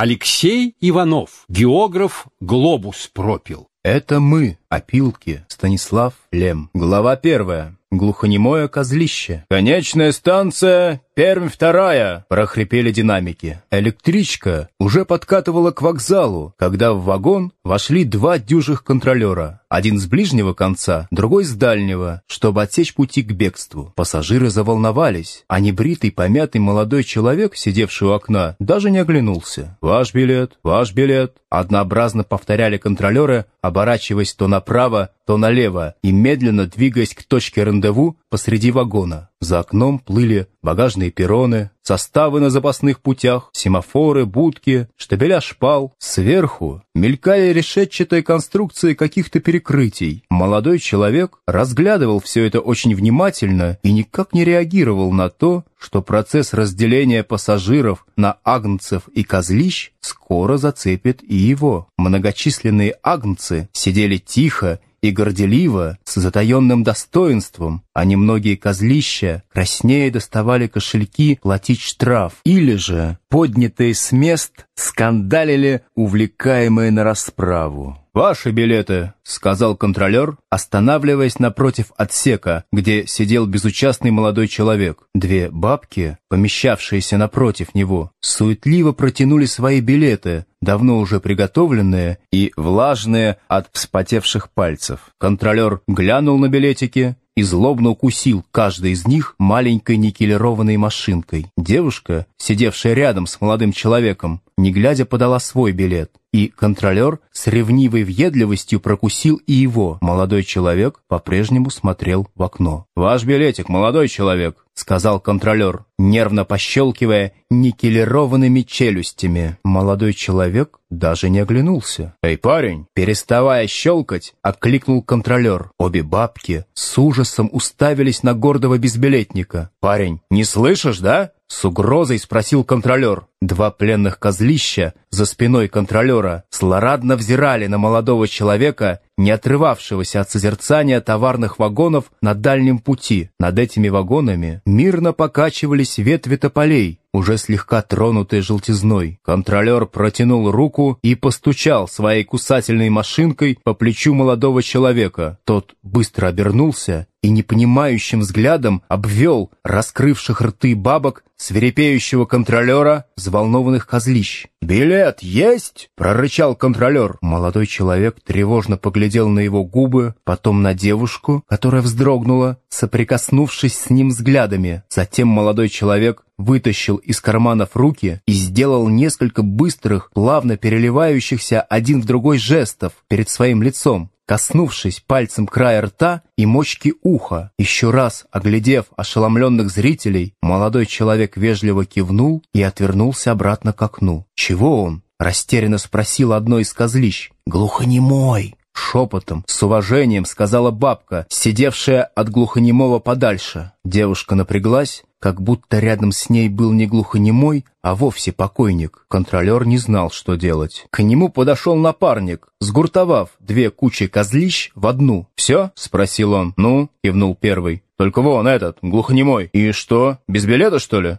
Алексей Иванов, географ, глобус пропил. Это мы, опилки, Станислав Лем. Глава первая. Глухонемое козлище. «Конечная станция Пермь вторая!» – прохрипели динамики. Электричка уже подкатывала к вокзалу, когда в вагон вошли два дюжих контролера. Один с ближнего конца, другой с дальнего, чтобы отсечь пути к бегству. Пассажиры заволновались, а небритый, помятый молодой человек, сидевший у окна, даже не оглянулся. «Ваш билет, ваш билет!» Однообразно повторяли контролеры, оборачиваясь то направо, то налево и медленно двигаясь к точке рандеву посреди вагона. За окном плыли багажные перроны, составы на запасных путях, семафоры, будки, штабеля шпал. Сверху мелькали решетчатые конструкции каких-то перекрытий. Молодой человек разглядывал все это очень внимательно и никак не реагировал на то, что процесс разделения пассажиров на агнцев и козлищ скоро зацепит и его. Многочисленные агнцы сидели тихо и горделиво, с затаенным достоинством, а немногие козлища краснее доставали кошельки платить штраф, или же, поднятые с мест, скандалили, увлекаемые на расправу. «Ваши билеты», — сказал контролер, останавливаясь напротив отсека, где сидел безучастный молодой человек. Две бабки, помещавшиеся напротив него, суетливо протянули свои билеты, давно уже приготовленные и влажные от вспотевших пальцев. Контролер глянул на билетики и злобно укусил каждый из них маленькой никелированной машинкой. Девушка, сидевшая рядом с молодым человеком, не глядя подала свой билет, и контролер с ревнивой въедливостью прокусил и его. Молодой человек по-прежнему смотрел в окно. «Ваш билетик, молодой человек», — сказал контролер, нервно пощелкивая никелированными челюстями. Молодой человек даже не оглянулся. «Эй, парень!» Переставая щелкать, окликнул контролер. Обе бабки с ужасом уставились на гордого безбилетника. «Парень, не слышишь, да?» С угрозой спросил контролер. Два пленных козлища за спиной контролера злорадно взирали на молодого человека, не отрывавшегося от созерцания товарных вагонов на дальнем пути. Над этими вагонами мирно покачивались ветви тополей, уже слегка тронутые желтизной. Контролер протянул руку и постучал своей кусательной машинкой по плечу молодого человека. Тот быстро обернулся и непонимающим взглядом обвел раскрывших рты бабок свирепеющего контролера взволнованных козлищ. «Билет есть?» — прорычал контролер. Молодой человек тревожно поглядел на его губы, потом на девушку, которая вздрогнула, соприкоснувшись с ним взглядами. Затем молодой человек вытащил из карманов руки и сделал несколько быстрых, плавно переливающихся один в другой жестов перед своим лицом коснувшись пальцем края рта и мочки уха. Еще раз оглядев ошеломленных зрителей, молодой человек вежливо кивнул и отвернулся обратно к окну. «Чего он?» — растерянно спросил одно из козлищ. «Глухонемой!» Шепотом, с уважением сказала бабка, сидевшая от глухонемого подальше. Девушка напряглась, как будто рядом с ней был не глухонемой, а вовсе покойник. Контролер не знал, что делать. К нему подошел напарник, сгуртовав две кучи козлищ в одну. «Все?» — спросил он. «Ну?» — кивнул первый. «Только вон этот, глухонемой. И что, без билета, что ли?»